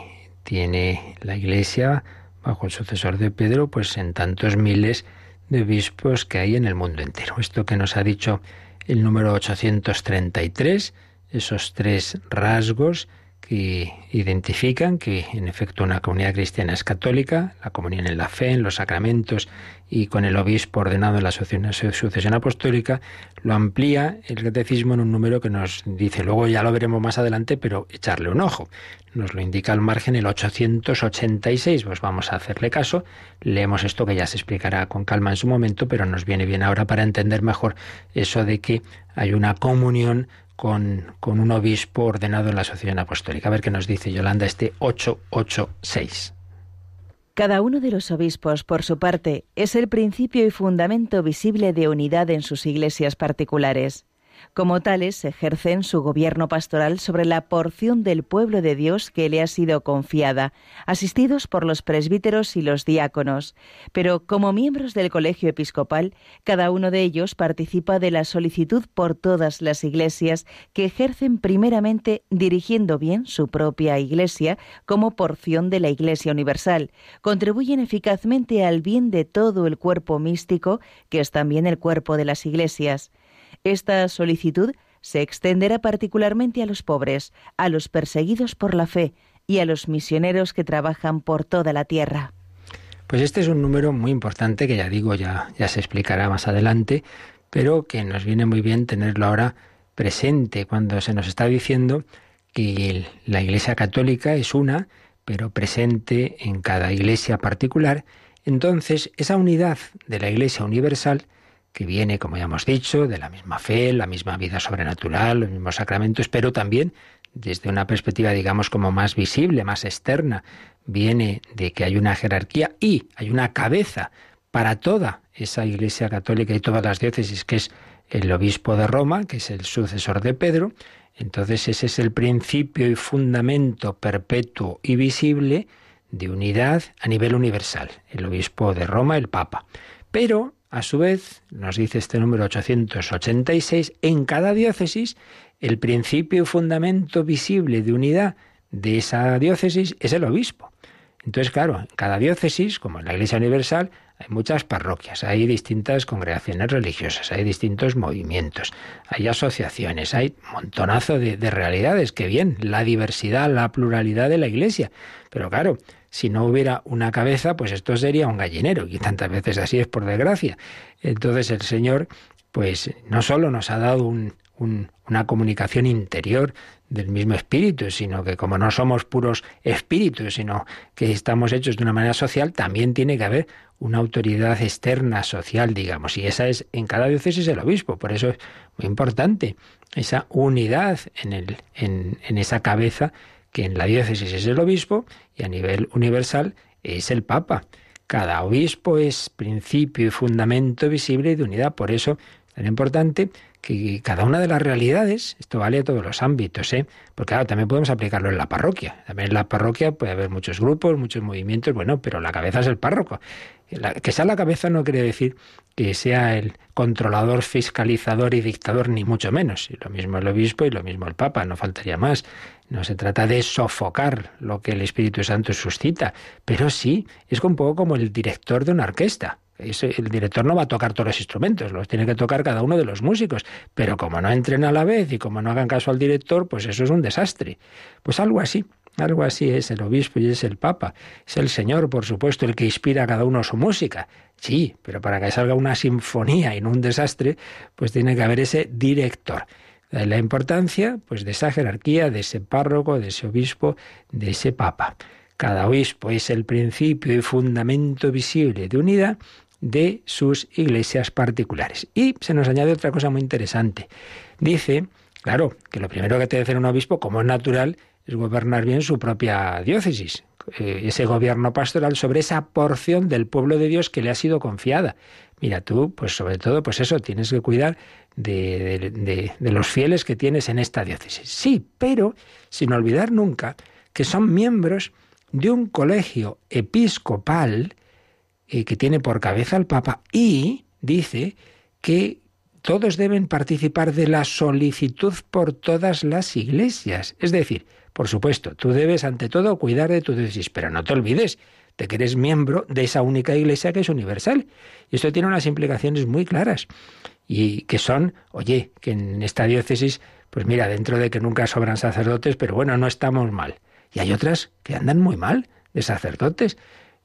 tiene la Iglesia bajo el sucesor de Pedro, pues en tantos miles de obispos que hay en el mundo entero. Esto que nos ha dicho el número 833, esos tres rasgos que identifican que en efecto una comunidad cristiana es católica, la comunión en la fe, en los sacramentos y con el obispo ordenado en la sucesión apostólica, lo amplía el catecismo en un número que nos dice, luego ya lo veremos más adelante, pero echarle un ojo. Nos lo indica al margen el 886, pues vamos a hacerle caso, leemos esto que ya se explicará con calma en su momento, pero nos viene bien ahora para entender mejor eso de que hay una comunión con, con un obispo ordenado en la Asociación Apostólica. A ver qué nos dice Yolanda este 886. Cada uno de los obispos, por su parte, es el principio y fundamento visible de unidad en sus iglesias particulares. Como tales, ejercen su gobierno pastoral sobre la porción del pueblo de Dios que le ha sido confiada, asistidos por los presbíteros y los diáconos. Pero como miembros del colegio episcopal, cada uno de ellos participa de la solicitud por todas las iglesias que ejercen primeramente dirigiendo bien su propia iglesia como porción de la Iglesia Universal. Contribuyen eficazmente al bien de todo el cuerpo místico, que es también el cuerpo de las iglesias. Esta solicitud se extenderá particularmente a los pobres, a los perseguidos por la fe y a los misioneros que trabajan por toda la tierra. Pues este es un número muy importante que ya digo, ya, ya se explicará más adelante, pero que nos viene muy bien tenerlo ahora presente cuando se nos está diciendo que la Iglesia Católica es una, pero presente en cada iglesia particular. Entonces, esa unidad de la Iglesia Universal que viene, como ya hemos dicho, de la misma fe, la misma vida sobrenatural, los mismos sacramentos, pero también desde una perspectiva, digamos, como más visible, más externa, viene de que hay una jerarquía y hay una cabeza para toda esa Iglesia católica y todas las diócesis, que es el obispo de Roma, que es el sucesor de Pedro. Entonces ese es el principio y fundamento perpetuo y visible de unidad a nivel universal, el obispo de Roma, el Papa. Pero a su vez, nos dice este número 886, en cada diócesis el principio y fundamento visible de unidad de esa diócesis es el obispo. Entonces, claro, en cada diócesis, como en la Iglesia Universal, hay muchas parroquias, hay distintas congregaciones religiosas, hay distintos movimientos, hay asociaciones, hay montonazo de, de realidades. Que bien, la diversidad, la pluralidad de la Iglesia. Pero claro, si no hubiera una cabeza, pues esto sería un gallinero, y tantas veces así es por desgracia. Entonces el Señor, pues no solo nos ha dado una comunicación interior del mismo espíritu, sino que como no somos puros espíritus, sino que estamos hechos de una manera social, también tiene que haber una autoridad externa social, digamos, y esa es en cada diócesis el obispo, por eso es muy importante esa unidad en, el, en esa cabeza que en la diócesis es el obispo y a nivel universal es el Papa. Cada obispo es principio y fundamento visible de unidad. Por eso es tan importante que cada una de las realidades, esto vale a todos los ámbitos, ¿eh? porque claro, también podemos aplicarlo en la parroquia. También en la parroquia puede haber muchos grupos, muchos movimientos, bueno, pero la cabeza es el párroco. que sea la cabeza no quiere decir que sea el controlador, fiscalizador y dictador, ni mucho menos. Y lo mismo el obispo y lo mismo el papa, no faltaría más. No se trata de sofocar lo que el Espíritu Santo suscita, pero sí, es un poco como el director de una orquesta. el director no va a tocar todos los instrumentos, los tiene que tocar cada uno de los músicos, pero como no entren a la vez y como no hagan caso al director, pues eso es un desastre. Pues algo así, algo así es el obispo y es el papa. Es el Señor, por supuesto, el que inspira a cada uno su música. Sí, pero para que salga una sinfonía y no un desastre, pues tiene que haber ese director la importancia pues de esa jerarquía, de ese párroco, de ese obispo, de ese papa. Cada obispo es el principio y fundamento visible de unidad de sus iglesias particulares. Y se nos añade otra cosa muy interesante. Dice, claro, que lo primero que tiene que hacer un obispo, como es natural, es gobernar bien su propia diócesis, eh, ese gobierno pastoral sobre esa porción del pueblo de Dios que le ha sido confiada. Mira, tú, pues sobre todo, pues eso, tienes que cuidar de, los fieles que tienes en esta diócesis. Sí, pero sin olvidar nunca que son miembros de un colegio episcopal eh, que tiene por cabeza al Papa y dice que todos deben participar de la solicitud por todas las iglesias. Es decir, por supuesto, tú debes ante todo cuidar de tu diócesis, pero no te olvides de que eres miembro de esa única iglesia que es universal. Y esto tiene unas implicaciones muy claras y que son, oye, que en esta diócesis, pues mira, dentro de que nunca sobran sacerdotes, pero bueno, no estamos mal. Y hay otras que andan muy mal de sacerdotes.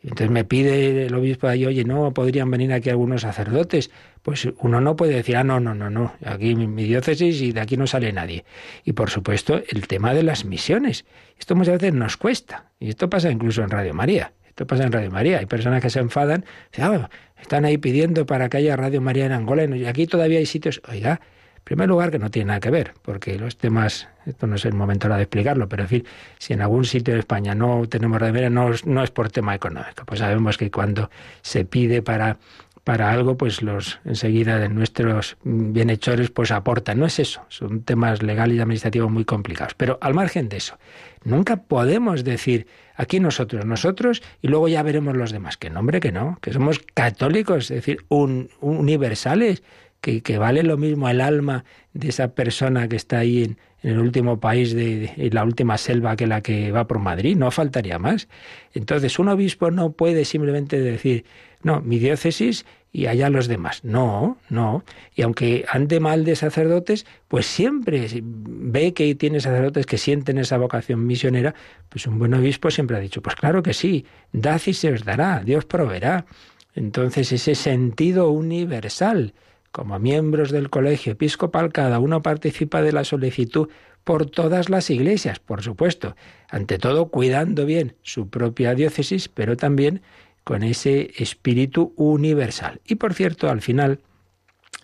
Entonces me pide el obispo ahí, oye, no, podrían venir aquí algunos sacerdotes. Pues uno no puede decir, ah, no, no, no, no, aquí mi diócesis y de aquí no sale nadie. Y por supuesto, el tema de las misiones. Esto muchas veces nos cuesta. Y esto pasa incluso en Radio María. Esto pasa en Radio María. Hay personas que se enfadan, ah, están ahí pidiendo para que haya Radio María en Angola y aquí todavía hay sitios. Oiga, En primer lugar, que no tiene nada que ver, porque los temas, esto no es el momento ahora de explicarlo, pero en fin, si en algún sitio de España no tenemos remedio, no, no es por tema económico. Pues sabemos que cuando se pide para para algo, pues los enseguida de nuestros bienhechores pues aportan. No es eso, son temas legales y administrativos muy complicados. Pero al margen de eso, nunca podemos decir aquí nosotros, nosotros y luego ya veremos los demás. Que nombre que no, que somos católicos, es decir, un, universales, que, que, vale lo mismo el alma de esa persona que está ahí en, el último país de, la última selva que la que va por Madrid, no faltaría más. Entonces, un obispo no puede simplemente decir no, mi diócesis y allá los demás. No, no. Y aunque ande mal de sacerdotes, pues siempre ve que tiene sacerdotes que sienten esa vocación misionera, pues un buen obispo siempre ha dicho, pues claro que sí, dad y se os dará, Dios proveerá. Entonces ese sentido universal, como miembros del colegio episcopal, cada uno participa de la solicitud por todas las iglesias, por supuesto, ante todo cuidando bien su propia diócesis, pero también con ese espíritu universal. Y por cierto, al final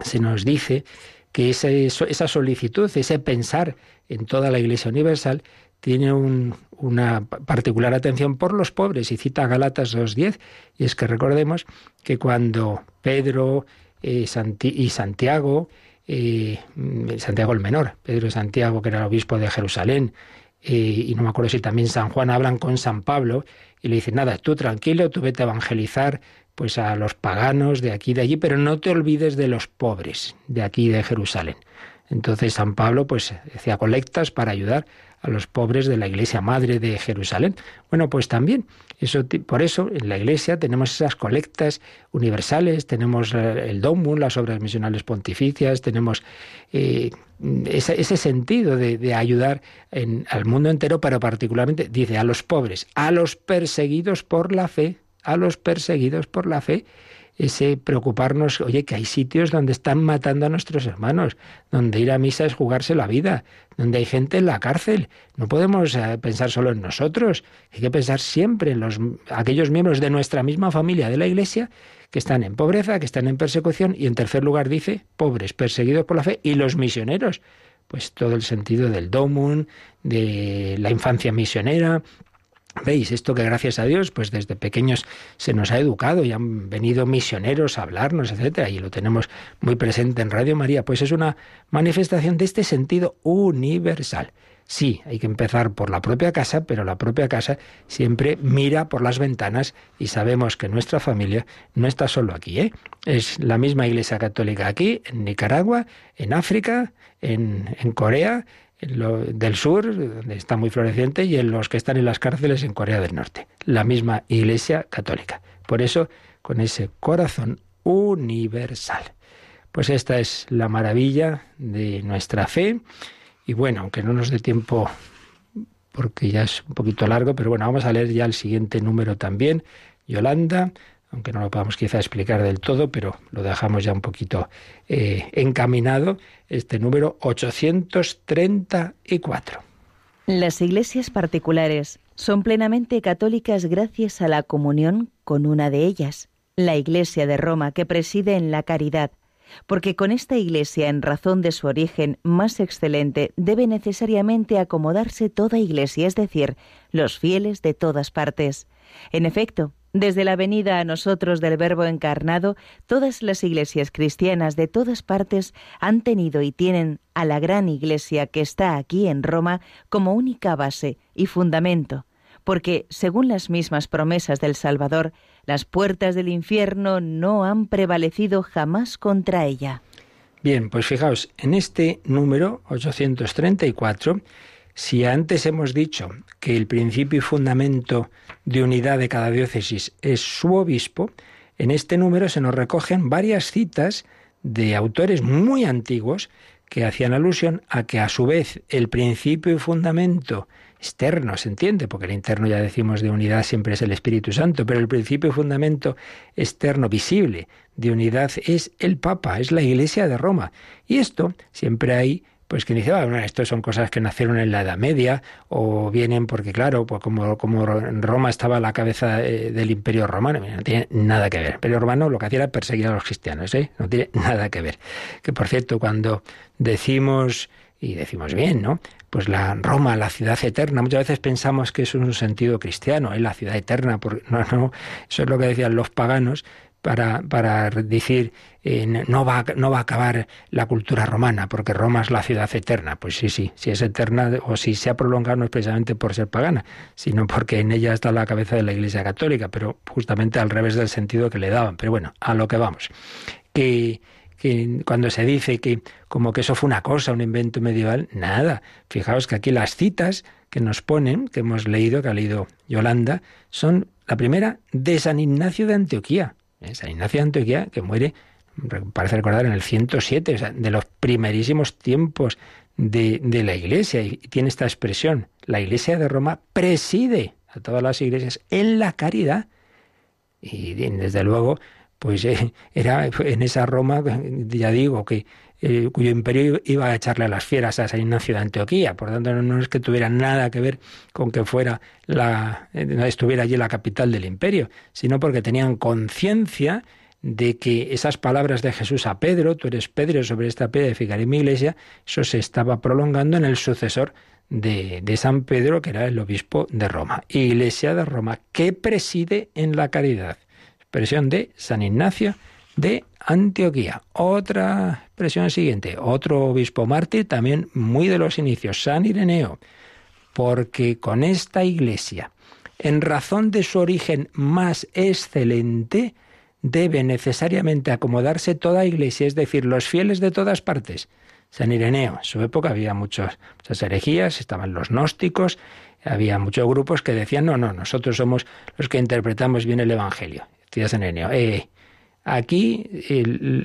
se nos dice que esa solicitud, ese pensar en toda la Iglesia universal, tiene una particular atención por los pobres y cita Galatas 2.10. Y es que recordemos que cuando Pedro eh, y Santiago, eh, Santiago el menor, Pedro Santiago, que era el obispo de Jerusalén, eh, y no me acuerdo si también San Juan hablan con San Pablo y le dicen, nada, tú tranquilo, tú vete a evangelizar pues a los paganos de aquí y de allí, pero no te olvides de los pobres de aquí de Jerusalén. Entonces San Pablo pues hacía colectas para ayudar a los pobres de la iglesia madre de Jerusalén. Bueno, pues también eso por eso en la iglesia tenemos esas colectas universales, tenemos eh, el Domum, las obras misionales pontificias, tenemos eh, ese, sentido de, ayudar al mundo entero, pero particularmente dice a los pobres, a los perseguidos por la fe, a los perseguidos por la fe ese preocuparnos, oye, que hay sitios donde están matando a nuestros hermanos, donde ir a misa es jugarse la vida, donde hay gente en la cárcel. No podemos eh, pensar solo en nosotros, hay que pensar siempre en los, aquellos miembros de nuestra misma familia de la Iglesia que están en pobreza, que están en persecución, y en tercer lugar dice, pobres, perseguidos por la fe, y los misioneros. Pues todo el sentido del domum, de la infancia misionera, Veis, esto que gracias a Dios, pues desde pequeños se nos ha educado y han venido misioneros a hablarnos, etcétera, y lo tenemos muy presente en Radio María, pues es una manifestación de este sentido universal. Sí, hay que empezar por la propia casa, pero la propia casa siempre mira por las ventanas y sabemos que nuestra familia no está solo aquí. ¿eh? Es la misma Iglesia Católica aquí, en Nicaragua, en África, en, en Corea, del sur, donde está muy floreciente, y en los que están en las cárceles en Corea del Norte. La misma Iglesia Católica. Por eso, con ese corazón universal. Pues esta es la maravilla de nuestra fe. Y bueno, aunque no nos dé tiempo, porque ya es un poquito largo, pero bueno, vamos a leer ya el siguiente número también. Yolanda, aunque no lo podamos quizá explicar del todo, pero lo dejamos ya un poquito eh, encaminado, este número 834. Las iglesias particulares son plenamente católicas gracias a la comunión con una de ellas, la Iglesia de Roma, que preside en la caridad, porque con esta Iglesia, en razón de su origen más excelente, debe necesariamente acomodarse toda Iglesia, es decir, los fieles de todas partes. En efecto, desde la venida a nosotros del Verbo encarnado, todas las iglesias cristianas de todas partes han tenido y tienen a la gran iglesia que está aquí en Roma como única base y fundamento, porque, según las mismas promesas del Salvador, las puertas del infierno no han prevalecido jamás contra ella. Bien, pues fijaos, en este número 834 si antes hemos dicho que el principio y fundamento de unidad de cada diócesis es su obispo, en este número se nos recogen varias citas de autores muy antiguos que hacían alusión a que a su vez el principio y fundamento externo, se entiende, porque el interno ya decimos de unidad siempre es el Espíritu Santo, pero el principio y fundamento externo visible de unidad es el Papa, es la Iglesia de Roma. Y esto siempre hay pues que dice, ah, bueno, esto son cosas que nacieron en la Edad Media o vienen porque, claro, pues como, como Roma estaba a la cabeza eh, del Imperio Romano, no tiene nada que ver. El Imperio Romano lo que hacía era perseguir a los cristianos, ¿eh? No tiene nada que ver. Que, por cierto, cuando decimos y decimos bien, ¿no? Pues la Roma, la ciudad eterna, muchas veces pensamos que es un sentido cristiano, ¿eh? la ciudad eterna, porque no, no, eso es lo que decían los paganos, para, para decir eh, no, va, no va a acabar la cultura romana, porque Roma es la ciudad eterna. Pues sí, sí, si es eterna o si se ha prolongado no es precisamente por ser pagana, sino porque en ella está la cabeza de la Iglesia Católica, pero justamente al revés del sentido que le daban. Pero bueno, a lo que vamos. Que, que cuando se dice que como que eso fue una cosa, un invento medieval, nada. Fijaos que aquí las citas que nos ponen, que hemos leído, que ha leído Yolanda, son la primera de San Ignacio de Antioquía. ¿Eh? San Ignacio de Antioquía, que muere, parece recordar, en el 107, o sea, de los primerísimos tiempos de, de la Iglesia, y tiene esta expresión, la Iglesia de Roma preside a todas las iglesias en la caridad. Y desde luego, pues eh, era en esa Roma, ya digo, que eh, cuyo imperio iba a echarle a las fieras a San Ignacio de Antioquía. Por tanto, no, es que tuviera nada que ver con que fuera la, eh, estuviera allí la capital del imperio, sino porque tenían conciencia de que esas palabras de Jesús a Pedro, tú eres Pedro, sobre esta piedra edificaré mi iglesia, eso se estaba prolongando en el sucesor de, de, San Pedro, que era el obispo de Roma. Iglesia de Roma, que preside en la caridad. Expresión de San Ignacio de Antioquía. Otra expresión siguiente, otro obispo mártir, también muy de los inicios, San Ireneo, porque con esta iglesia, en razón de su origen más excelente, debe necesariamente acomodarse toda iglesia, es decir, los fieles de todas partes. San Ireneo, en su época había muchas herejías, estaban los gnósticos, había muchos grupos que decían, no, no, nosotros somos los que interpretamos bien el Evangelio. Decía San Ireneo, eh, Aquí,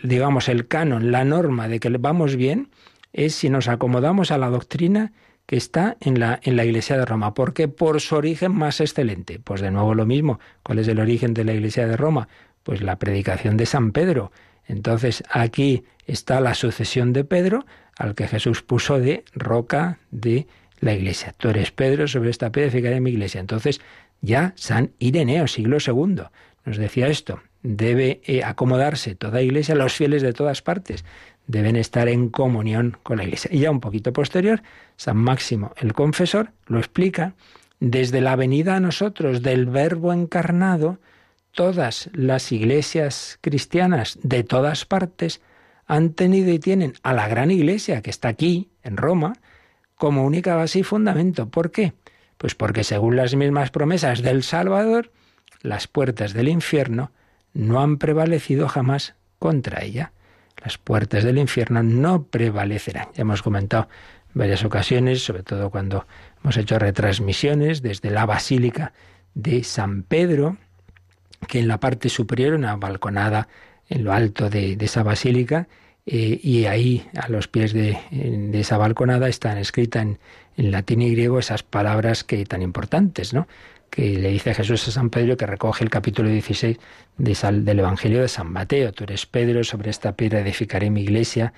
digamos, el canon, la norma de que vamos bien, es si nos acomodamos a la doctrina que está en la, en la Iglesia de Roma. porque Por su origen más excelente. Pues de nuevo lo mismo. ¿Cuál es el origen de la Iglesia de Roma? Pues la predicación de San Pedro. Entonces aquí está la sucesión de Pedro, al que Jesús puso de roca de la Iglesia. Tú eres Pedro, sobre esta piedra edificaré mi Iglesia. Entonces ya San Ireneo, siglo II, nos decía esto debe eh, acomodarse toda iglesia, los fieles de todas partes deben estar en comunión con la iglesia. Y ya un poquito posterior, San Máximo el Confesor lo explica, desde la venida a nosotros del Verbo encarnado, todas las iglesias cristianas de todas partes han tenido y tienen a la gran iglesia que está aquí, en Roma, como única base y fundamento. ¿Por qué? Pues porque según las mismas promesas del Salvador, las puertas del infierno no han prevalecido jamás contra ella. Las puertas del infierno no prevalecerán. Ya hemos comentado en varias ocasiones, sobre todo cuando hemos hecho retransmisiones desde la Basílica de San Pedro, que en la parte superior, una balconada en lo alto de, esa basílica, eh, y ahí, a los pies de, esa balconada, están escritas en, en, latín y griego esas palabras que tan importantes, ¿no? Que le dice Jesús a San Pedro, que recoge el capítulo 16 del Evangelio de San Mateo. Tú eres Pedro, sobre esta piedra edificaré mi iglesia,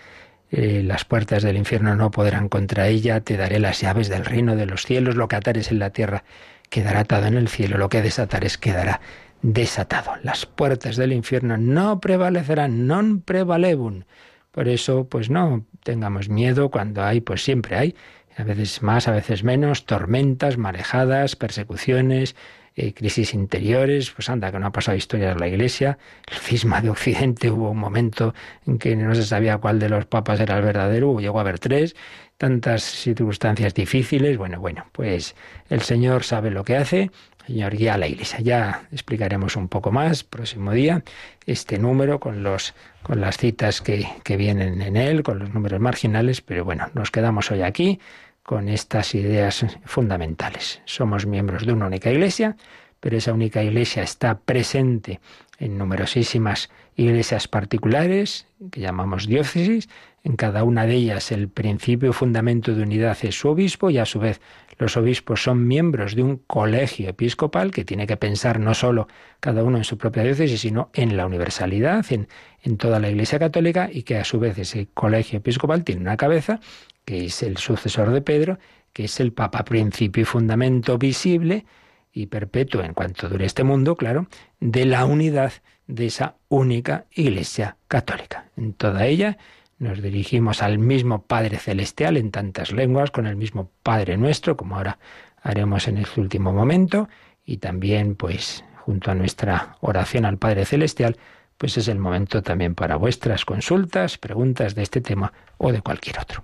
eh, las puertas del infierno no podrán contra ella, te daré las llaves del reino de los cielos, lo que atares en la tierra quedará atado en el cielo, lo que desatares quedará desatado. Las puertas del infierno no prevalecerán, non prevalebun. Por eso, pues no tengamos miedo cuando hay, pues siempre hay a veces más, a veces menos, tormentas, marejadas, persecuciones, eh, crisis interiores, pues anda, que no ha pasado historia de la Iglesia, el cisma de Occidente, hubo un momento en que no se sabía cuál de los papas era el verdadero, llegó a haber tres, tantas circunstancias difíciles, bueno, bueno, pues el Señor sabe lo que hace, el Señor guía a la Iglesia. Ya explicaremos un poco más próximo día este número con los con las citas que, que vienen en él, con los números marginales, pero bueno, nos quedamos hoy aquí con estas ideas fundamentales. Somos miembros de una única iglesia, pero esa única iglesia está presente en numerosísimas iglesias particulares, que llamamos diócesis. En cada una de ellas el principio y fundamento de unidad es su obispo y a su vez los obispos son miembros de un colegio episcopal que tiene que pensar no solo cada uno en su propia diócesis, sino en la universalidad, en, en toda la Iglesia Católica y que a su vez ese colegio episcopal tiene una cabeza que es el sucesor de Pedro, que es el Papa principio y fundamento visible y perpetuo en cuanto dure este mundo, claro, de la unidad de esa única Iglesia católica. En toda ella nos dirigimos al mismo Padre Celestial en tantas lenguas, con el mismo Padre nuestro, como ahora haremos en este último momento, y también, pues, junto a nuestra oración al Padre Celestial, pues es el momento también para vuestras consultas, preguntas de este tema o de cualquier otro.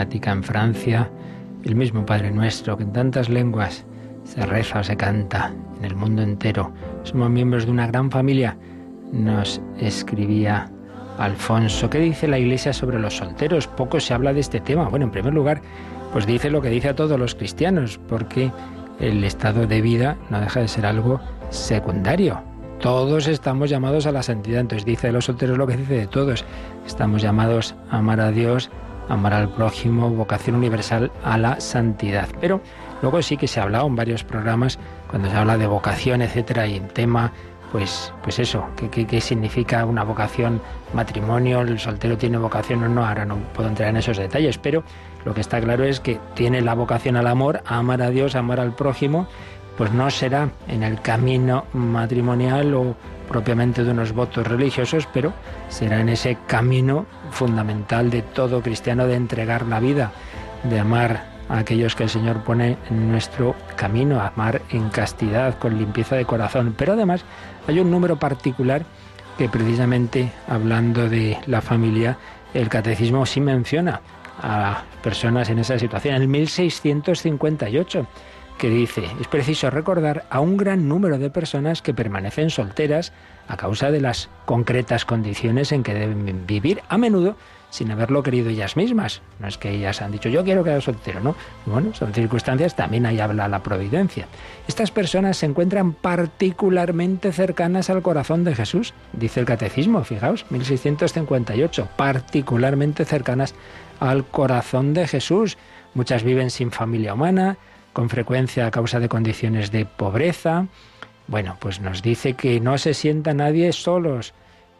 en Francia, el mismo Padre Nuestro, que en tantas lenguas se reza se canta en el mundo entero. Somos miembros de una gran familia, nos escribía Alfonso. ¿Qué dice la Iglesia sobre los solteros? Poco se habla de este tema. Bueno, en primer lugar, pues dice lo que dice a todos los cristianos, porque el estado de vida no deja de ser algo secundario. Todos estamos llamados a la santidad. Entonces dice de los solteros lo que dice de todos. Estamos llamados a amar a Dios, amar al prójimo, vocación universal a la santidad. Pero luego sí que se ha hablado en varios programas, cuando se habla de vocación, etcétera, y en tema, pues, pues eso, ¿qué, qué, significa una vocación, matrimonio, el soltero tiene vocación o no, ahora no puedo entrar en esos detalles, pero lo que está claro es que tiene la vocación al amor, a amar a Dios, a amar al prójimo, pues no será en el camino matrimonial o propiamente de unos votos religiosos, pero será en ese camino fundamental de todo cristiano de entregar la vida, de amar a aquellos que el Señor pone en nuestro camino, amar en castidad, con limpieza de corazón. Pero además hay un número particular que precisamente hablando de la familia, el catecismo sí menciona a personas en esa situación. El 1658 que dice, es preciso recordar a un gran número de personas que permanecen solteras a causa de las concretas condiciones en que deben vivir, a menudo sin haberlo querido ellas mismas. No es que ellas han dicho yo quiero quedar soltero, ¿no? Bueno, son circunstancias, también ahí habla la providencia. Estas personas se encuentran particularmente cercanas al corazón de Jesús, dice el catecismo, fijaos, 1658, particularmente cercanas al corazón de Jesús. Muchas viven sin familia humana, con frecuencia a causa de condiciones de pobreza. Bueno, pues nos dice que no se sienta nadie solos,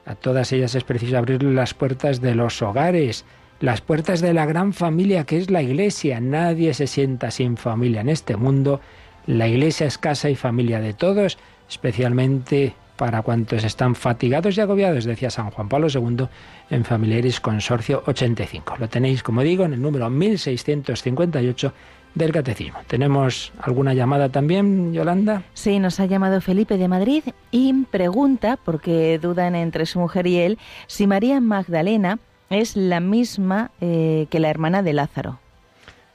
a todas ellas es preciso abrir las puertas de los hogares, las puertas de la gran familia que es la Iglesia. Nadie se sienta sin familia en este mundo. La Iglesia es casa y familia de todos, especialmente para cuantos están fatigados y agobiados, decía San Juan Pablo II en Familiares Consorcio 85. Lo tenéis, como digo, en el número 1658 del Catecismo. ¿Tenemos alguna llamada también, Yolanda? Sí, nos ha llamado Felipe de Madrid y pregunta, porque dudan entre su mujer y él, si María Magdalena es la misma eh, que la hermana de Lázaro.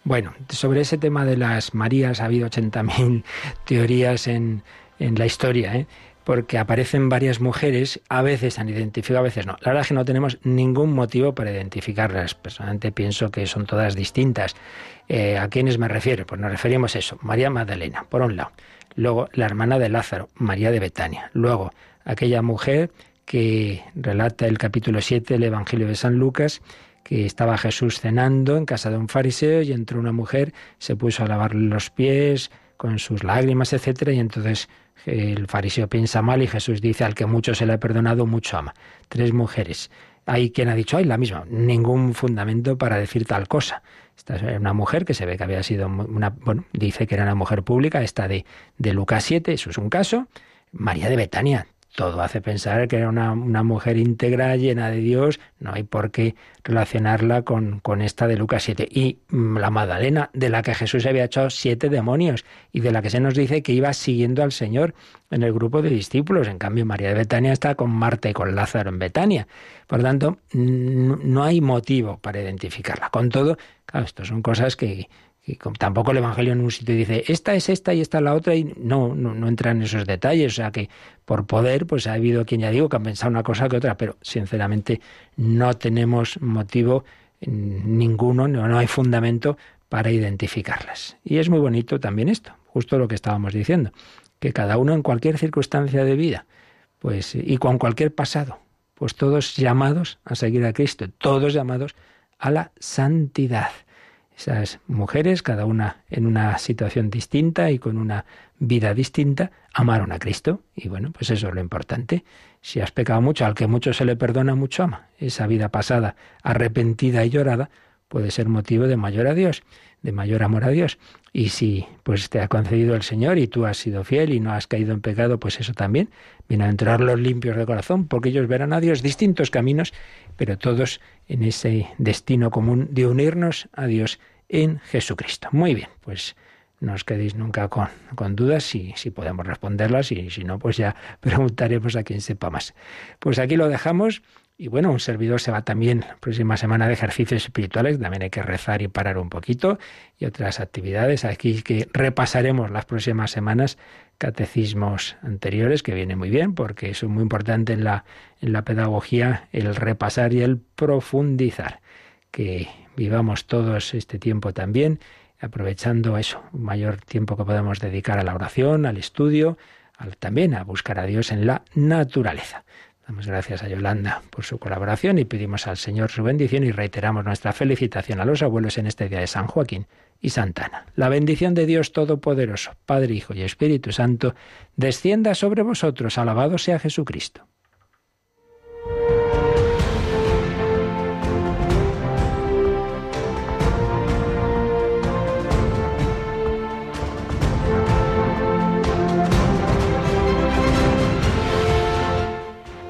Bueno, sobre ese tema de las Marías ha habido 80.000 teorías en, en la historia. ¿eh? porque aparecen varias mujeres, a veces han identificado, a veces no. La verdad es que no tenemos ningún motivo para identificarlas. Personalmente pienso que son todas distintas. Eh, ¿A quiénes me refiero? Pues nos referimos a eso. María Magdalena, por un lado. Luego la hermana de Lázaro, María de Betania. Luego aquella mujer que relata el capítulo 7 del Evangelio de San Lucas, que estaba Jesús cenando en casa de un fariseo y entró una mujer, se puso a lavarle los pies con sus lágrimas, etcétera, y entonces el fariseo piensa mal y Jesús dice al que mucho se le ha perdonado, mucho ama. Tres mujeres. Hay quien ha dicho, hay la misma, ningún fundamento para decir tal cosa. Esta es una mujer que se ve que había sido una, bueno, dice que era una mujer pública, esta de, de Lucas 7, eso es un caso. María de Betania, todo hace pensar que era una, mujer íntegra, llena de Dios, no hay por qué relacionarla con, con, esta de Lucas 7. Y mm, la Magdalena, de la que Jesús había echado siete demonios y de la que se nos dice que iba siguiendo al Señor en el grupo de discípulos. En cambio, María de Betania está con Marta y con Lázaro en Betania. Por tanto, no hay motivo para identificarla. Con todo, claro, esto son cosas que, y tampoco el Evangelio en un sitio dice, esta es esta y esta es la otra, y no, no, no entra en esos detalles. O sea que por poder, pues ha habido quien ya digo que ha pensado una cosa que otra, pero sinceramente no tenemos motivo ninguno, no, no hay fundamento para identificarlas. Y es muy bonito también esto, justo lo que estábamos diciendo, que cada uno en cualquier circunstancia de vida, pues, y con cualquier pasado, pues todos llamados a seguir a Cristo, todos llamados a la santidad esas mujeres, cada una en una situación distinta y con una vida distinta, amaron a Cristo. Y bueno, pues eso es lo importante. Si has pecado mucho, al que mucho se le perdona, mucho ama. Esa vida pasada, arrepentida y llorada, puede ser motivo de mayor a Dios, de mayor amor a Dios. Y si pues te ha concedido el Señor y tú has sido fiel y no has caído en pecado, pues eso también. entrar los limpios de corazón, porque ellos verán a Dios distintos caminos, pero todos en ese destino común de unirnos a Dios en Jesucristo. Muy bien, pues no os quedéis nunca con, con dudas si, si podemos responderlas y si no, pues ya preguntaremos a quien sepa más. Pues aquí lo dejamos. Y bueno, un servidor se va también la próxima semana de ejercicios espirituales, también hay que rezar y parar un poquito, y otras actividades. Aquí que repasaremos las próximas semanas catecismos anteriores, que viene muy bien, porque es muy importante en la, en la pedagogía el repasar y el profundizar. Que vivamos todos este tiempo también, aprovechando eso, un mayor tiempo que podemos dedicar a la oración, al estudio, también a buscar a Dios en la naturaleza. Damos gracias a Yolanda por su colaboración y pedimos al Señor su bendición y reiteramos nuestra felicitación a los abuelos en este día de San Joaquín y Santana. La bendición de Dios Todopoderoso, Padre, Hijo y Espíritu Santo, descienda sobre vosotros. Alabado sea Jesucristo.